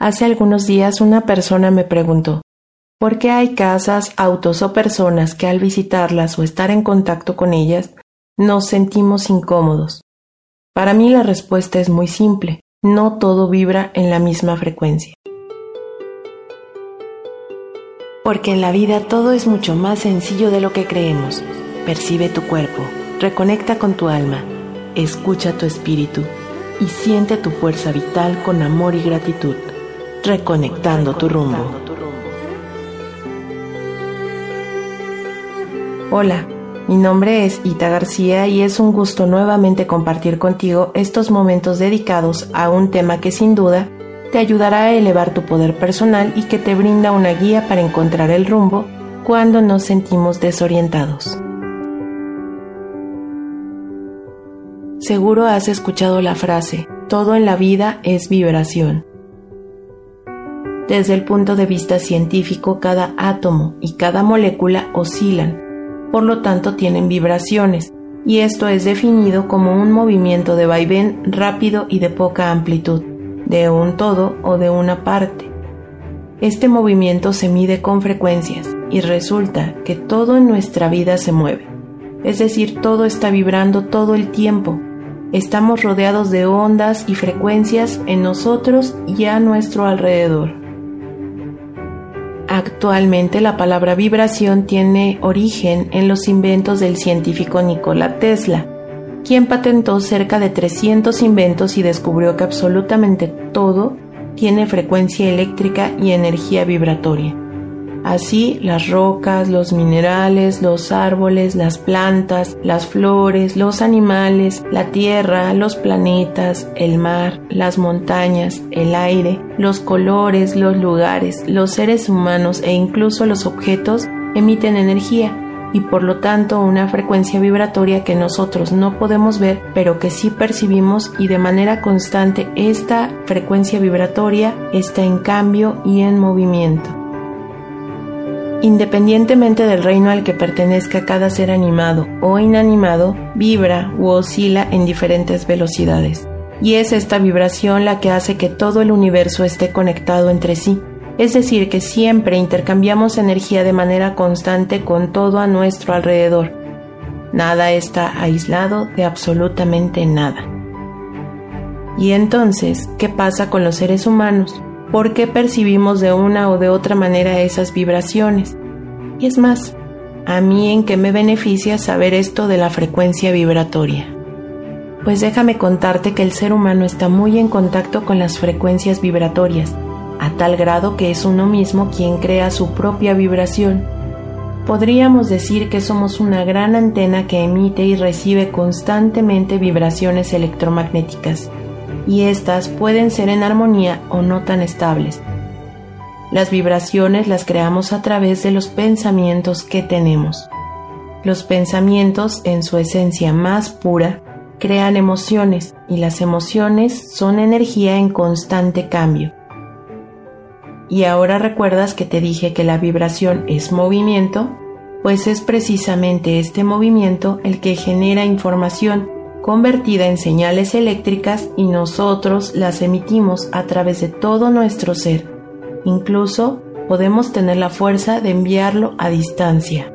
Hace algunos días una persona me preguntó, ¿por qué hay casas, autos o personas que al visitarlas o estar en contacto con ellas nos sentimos incómodos? Para mí la respuesta es muy simple, no todo vibra en la misma frecuencia. Porque en la vida todo es mucho más sencillo de lo que creemos. Percibe tu cuerpo, reconecta con tu alma, escucha tu espíritu y siente tu fuerza vital con amor y gratitud reconectando tu rumbo. Hola, mi nombre es Ita García y es un gusto nuevamente compartir contigo estos momentos dedicados a un tema que sin duda te ayudará a elevar tu poder personal y que te brinda una guía para encontrar el rumbo cuando nos sentimos desorientados. Seguro has escuchado la frase, todo en la vida es vibración. Desde el punto de vista científico, cada átomo y cada molécula oscilan, por lo tanto tienen vibraciones, y esto es definido como un movimiento de vaivén rápido y de poca amplitud, de un todo o de una parte. Este movimiento se mide con frecuencias y resulta que todo en nuestra vida se mueve, es decir, todo está vibrando todo el tiempo. Estamos rodeados de ondas y frecuencias en nosotros y a nuestro alrededor. Actualmente la palabra vibración tiene origen en los inventos del científico Nikola Tesla, quien patentó cerca de 300 inventos y descubrió que absolutamente todo tiene frecuencia eléctrica y energía vibratoria. Así, las rocas, los minerales, los árboles, las plantas, las flores, los animales, la tierra, los planetas, el mar, las montañas, el aire, los colores, los lugares, los seres humanos e incluso los objetos emiten energía y por lo tanto una frecuencia vibratoria que nosotros no podemos ver, pero que sí percibimos y de manera constante esta frecuencia vibratoria está en cambio y en movimiento. Independientemente del reino al que pertenezca cada ser animado o inanimado, vibra u oscila en diferentes velocidades. Y es esta vibración la que hace que todo el universo esté conectado entre sí, es decir, que siempre intercambiamos energía de manera constante con todo a nuestro alrededor. Nada está aislado de absolutamente nada. Y entonces, ¿qué pasa con los seres humanos? Por qué percibimos de una o de otra manera esas vibraciones. Y es más, a mí en qué me beneficia saber esto de la frecuencia vibratoria. Pues déjame contarte que el ser humano está muy en contacto con las frecuencias vibratorias, a tal grado que es uno mismo quien crea su propia vibración. Podríamos decir que somos una gran antena que emite y recibe constantemente vibraciones electromagnéticas y éstas pueden ser en armonía o no tan estables. Las vibraciones las creamos a través de los pensamientos que tenemos. Los pensamientos, en su esencia más pura, crean emociones y las emociones son energía en constante cambio. Y ahora recuerdas que te dije que la vibración es movimiento, pues es precisamente este movimiento el que genera información convertida en señales eléctricas y nosotros las emitimos a través de todo nuestro ser. Incluso podemos tener la fuerza de enviarlo a distancia.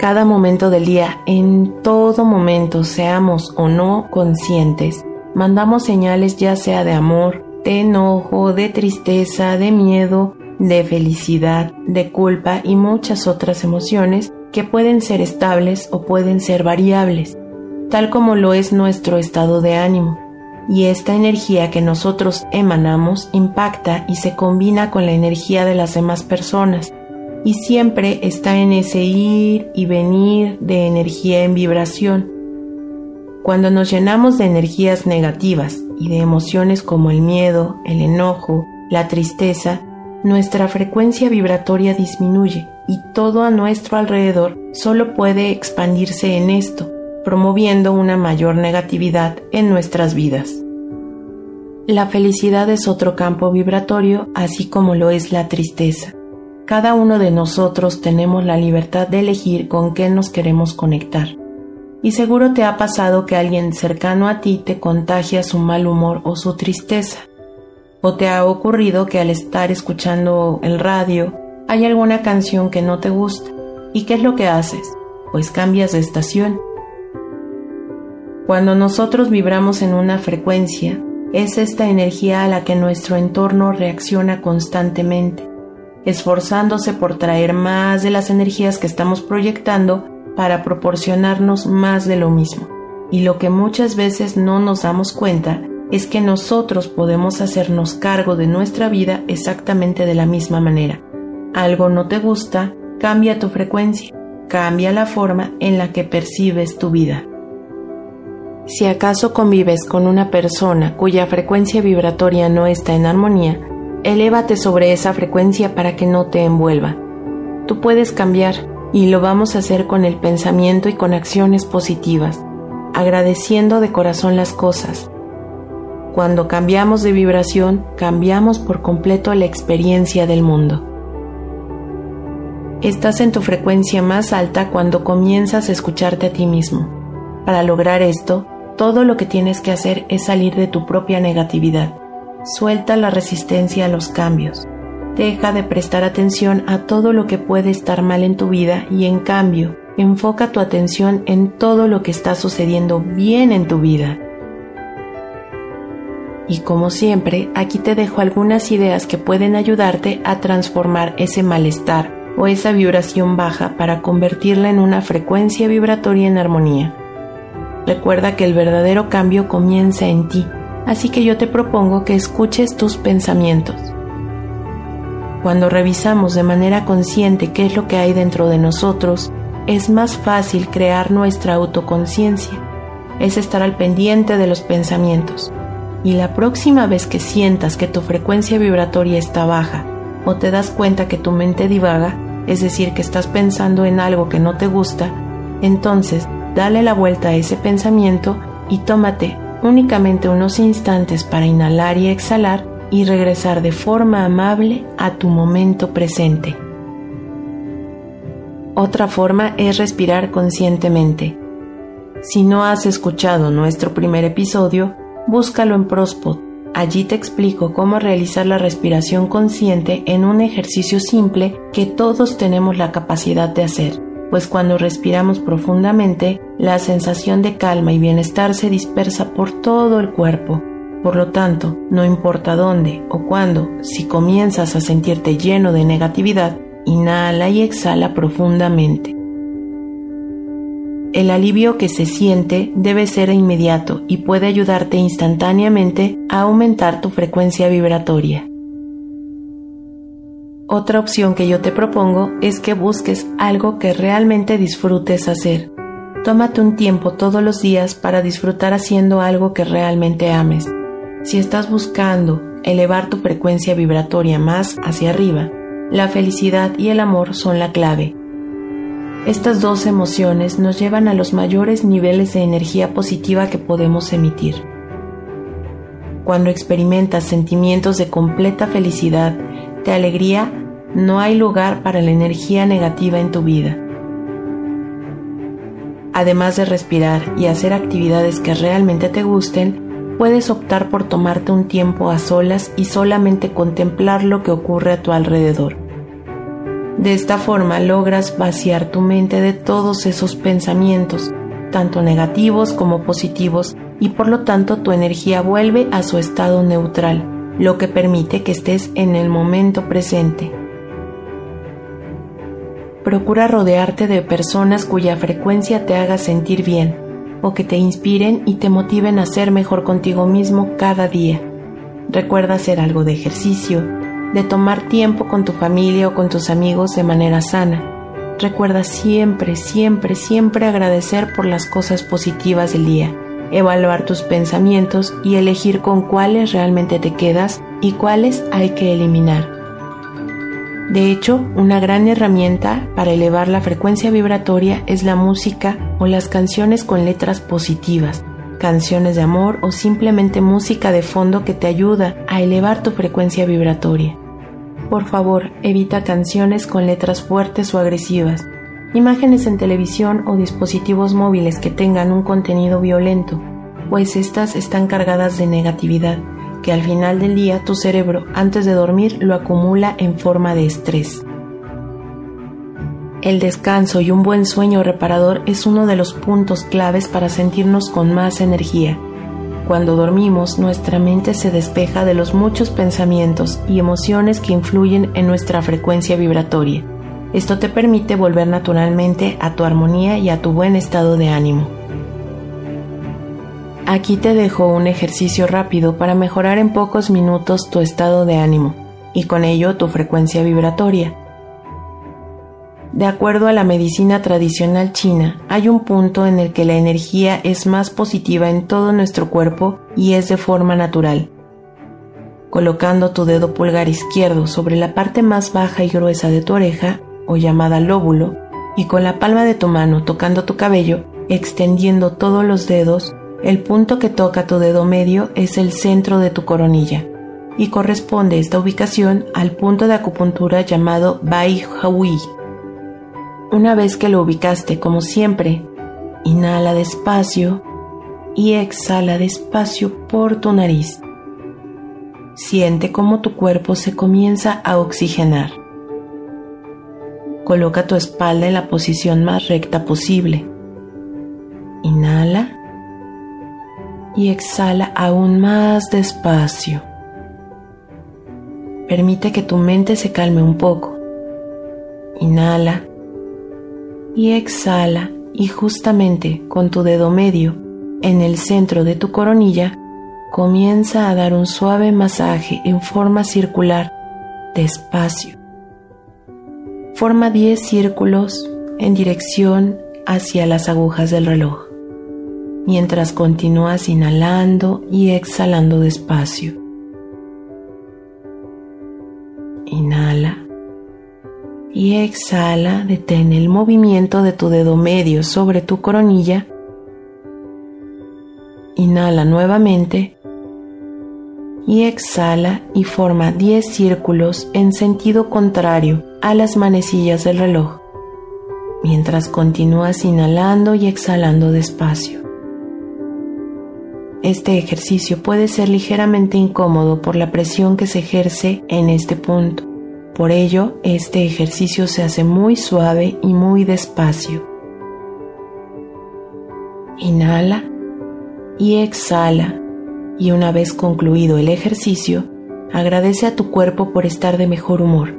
Cada momento del día, en todo momento, seamos o no conscientes, mandamos señales ya sea de amor, de enojo, de tristeza, de miedo, de felicidad, de culpa y muchas otras emociones que pueden ser estables o pueden ser variables, tal como lo es nuestro estado de ánimo. Y esta energía que nosotros emanamos impacta y se combina con la energía de las demás personas, y siempre está en ese ir y venir de energía en vibración. Cuando nos llenamos de energías negativas y de emociones como el miedo, el enojo, la tristeza, nuestra frecuencia vibratoria disminuye y todo a nuestro alrededor solo puede expandirse en esto, promoviendo una mayor negatividad en nuestras vidas. La felicidad es otro campo vibratorio, así como lo es la tristeza. Cada uno de nosotros tenemos la libertad de elegir con qué nos queremos conectar. Y seguro te ha pasado que alguien cercano a ti te contagia su mal humor o su tristeza. ¿O te ha ocurrido que al estar escuchando el radio hay alguna canción que no te gusta? ¿Y qué es lo que haces? Pues cambias de estación. Cuando nosotros vibramos en una frecuencia, es esta energía a la que nuestro entorno reacciona constantemente, esforzándose por traer más de las energías que estamos proyectando para proporcionarnos más de lo mismo. Y lo que muchas veces no nos damos cuenta es que nosotros podemos hacernos cargo de nuestra vida exactamente de la misma manera. Algo no te gusta, cambia tu frecuencia, cambia la forma en la que percibes tu vida. Si acaso convives con una persona cuya frecuencia vibratoria no está en armonía, elévate sobre esa frecuencia para que no te envuelva. Tú puedes cambiar y lo vamos a hacer con el pensamiento y con acciones positivas, agradeciendo de corazón las cosas, cuando cambiamos de vibración, cambiamos por completo la experiencia del mundo. Estás en tu frecuencia más alta cuando comienzas a escucharte a ti mismo. Para lograr esto, todo lo que tienes que hacer es salir de tu propia negatividad. Suelta la resistencia a los cambios. Deja de prestar atención a todo lo que puede estar mal en tu vida y en cambio, enfoca tu atención en todo lo que está sucediendo bien en tu vida y como siempre, aquí te dejo algunas ideas que pueden ayudarte a transformar ese malestar o esa vibración baja para convertirla en una frecuencia vibratoria en armonía. Recuerda que el verdadero cambio comienza en ti, así que yo te propongo que escuches tus pensamientos. Cuando revisamos de manera consciente qué es lo que hay dentro de nosotros, es más fácil crear nuestra autoconciencia. Es estar al pendiente de los pensamientos y la próxima vez que sientas que tu frecuencia vibratoria está baja o te das cuenta que tu mente divaga, es decir, que estás pensando en algo que no te gusta, entonces dale la vuelta a ese pensamiento y tómate únicamente unos instantes para inhalar y exhalar y regresar de forma amable a tu momento presente. Otra forma es respirar conscientemente. Si no has escuchado nuestro primer episodio, búscalo en Prospod. Allí te explico cómo realizar la respiración consciente en un ejercicio simple que todos tenemos la capacidad de hacer, pues cuando respiramos profundamente, la sensación de calma y bienestar se dispersa por todo el cuerpo. Por lo tanto, no importa dónde o cuándo, si comienzas a sentirte lleno de negatividad, inhala y exhala profundamente. El alivio que se siente debe ser inmediato y puede ayudarte instantáneamente a aumentar tu frecuencia vibratoria. Otra opción que yo te propongo es que busques algo que realmente disfrutes hacer. Tómate un tiempo todos los días para disfrutar haciendo algo que realmente ames. Si estás buscando elevar tu frecuencia vibratoria más hacia arriba, la felicidad y el amor son la clave estas dos emociones nos llevan a los mayores niveles de energía positiva que podemos emitir. Cuando experimentas sentimientos de completa felicidad, de alegría, no hay lugar para la energía negativa en tu vida. Además de respirar y hacer actividades que realmente te gusten, puedes optar por tomarte un tiempo a solas y solamente contemplar lo que ocurre a tu alrededor. De esta forma logras vaciar tu mente de todos esos pensamientos, tanto negativos como positivos, y por lo tanto tu energía vuelve a su estado neutral, lo que permite que estés en el momento presente. Procura rodearte de personas cuya frecuencia te haga sentir bien, o que te inspiren y te motiven a ser mejor contigo mismo cada día. Recuerda hacer algo de ejercicio, de tomar tiempo con tu familia o con tus amigos de manera sana. Recuerda siempre, siempre, siempre agradecer por las cosas positivas del día, evaluar tus pensamientos y elegir con cuáles realmente te quedas y cuáles hay que eliminar. De hecho, una gran herramienta para elevar la frecuencia vibratoria es la música o las canciones con letras positivas, canciones de amor o simplemente música de fondo que te ayuda a elevar tu frecuencia vibratoria. Por favor, evita canciones con letras fuertes o agresivas, imágenes en televisión o dispositivos móviles que tengan un contenido violento, pues estas están cargadas de negatividad, que al final del día tu cerebro antes de dormir lo acumula en forma de estrés. El descanso y un buen sueño reparador es uno de los puntos claves para sentirnos con más energía. Cuando dormimos, nuestra mente se despeja de los muchos pensamientos y emociones que influyen en nuestra frecuencia vibratoria. Esto te permite volver naturalmente a tu armonía y a tu buen estado de ánimo. Aquí te dejo un ejercicio rápido para mejorar en pocos minutos tu estado de ánimo y con ello tu frecuencia vibratoria. De acuerdo a la medicina tradicional china, hay un punto en el que la energía es más positiva en todo nuestro cuerpo y es de forma natural. Colocando tu dedo pulgar izquierdo sobre la parte más baja y gruesa de tu oreja, o llamada lóbulo, y con la palma de tu mano tocando tu cabello, extendiendo todos los dedos, el punto que toca tu dedo medio es el centro de tu coronilla, y corresponde esta ubicación al punto de acupuntura llamado Bai Hui una vez que lo ubicaste como siempre, inhala despacio y exhala despacio por tu nariz. Siente cómo tu cuerpo se comienza a oxigenar. Coloca tu espalda en la posición más recta posible. Inhala y exhala aún más despacio. Permite que tu mente se calme un poco. Inhala y exhala y justamente con tu dedo medio en el centro de tu coronilla comienza a dar un suave masaje en forma circular despacio. Forma 10 círculos en dirección hacia las agujas del reloj, mientras continúas inhalando y exhalando despacio. Y exhala, detén el movimiento de tu dedo medio sobre tu coronilla. Inhala nuevamente y exhala y forma 10 círculos en sentido contrario a las manecillas del reloj, mientras continúas inhalando y exhalando despacio. Este ejercicio puede ser ligeramente incómodo por la presión que se ejerce en este punto. Por ello, este ejercicio se hace muy suave y muy despacio. Inhala y exhala y una vez concluido el ejercicio, agradece a tu cuerpo por estar de mejor humor,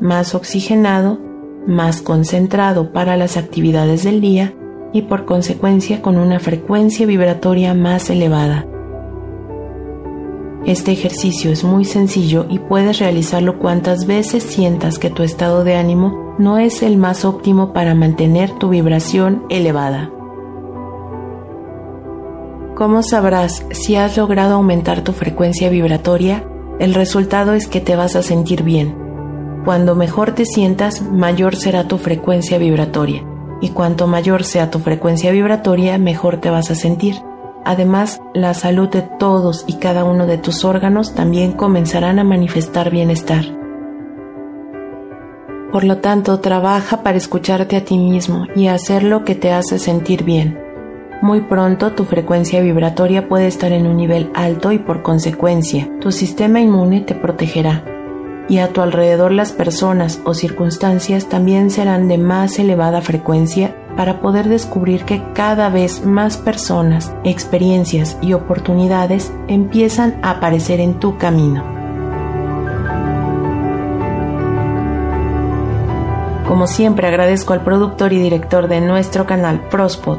más oxigenado, más concentrado para las actividades del día y por consecuencia con una frecuencia vibratoria más elevada. Este ejercicio es muy sencillo y puedes realizarlo cuantas veces sientas que tu estado de ánimo no es el más óptimo para mantener tu vibración elevada. ¿Cómo sabrás si has logrado aumentar tu frecuencia vibratoria? El resultado es que te vas a sentir bien. Cuando mejor te sientas, mayor será tu frecuencia vibratoria. Y cuanto mayor sea tu frecuencia vibratoria, mejor te vas a sentir. Además, la salud de todos y cada uno de tus órganos también comenzarán a manifestar bienestar. Por lo tanto, trabaja para escucharte a ti mismo y hacer lo que te hace sentir bien. Muy pronto tu frecuencia vibratoria puede estar en un nivel alto y por consecuencia tu sistema inmune te protegerá. Y a tu alrededor las personas o circunstancias también serán de más elevada frecuencia para poder descubrir que cada vez más personas, experiencias y oportunidades empiezan a aparecer en tu camino. Como siempre agradezco al productor y director de nuestro canal Prospod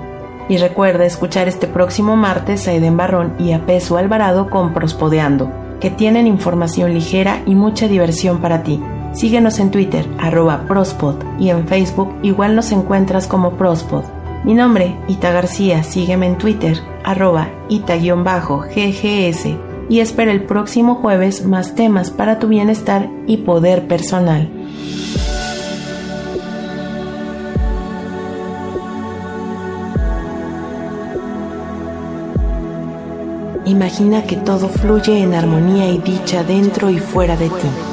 y recuerda escuchar este próximo martes a Eden Barrón y a Peso Alvarado con Prospodeando, que tienen información ligera y mucha diversión para ti. Síguenos en Twitter, arroba Prospod, y en Facebook igual nos encuentras como Prospod. Mi nombre, Ita García, sígueme en Twitter, arroba Ita-GGS, y espera el próximo jueves más temas para tu bienestar y poder personal. Imagina que todo fluye en armonía y dicha dentro y fuera de ti.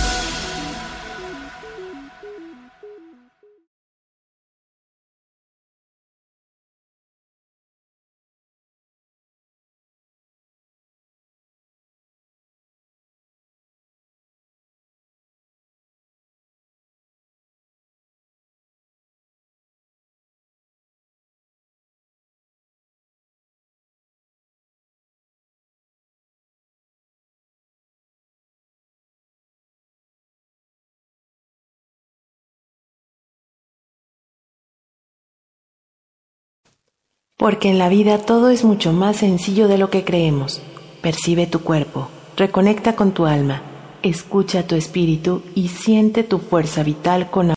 Porque en la vida todo es mucho más sencillo de lo que creemos. Percibe tu cuerpo, reconecta con tu alma, escucha tu espíritu y siente tu fuerza vital con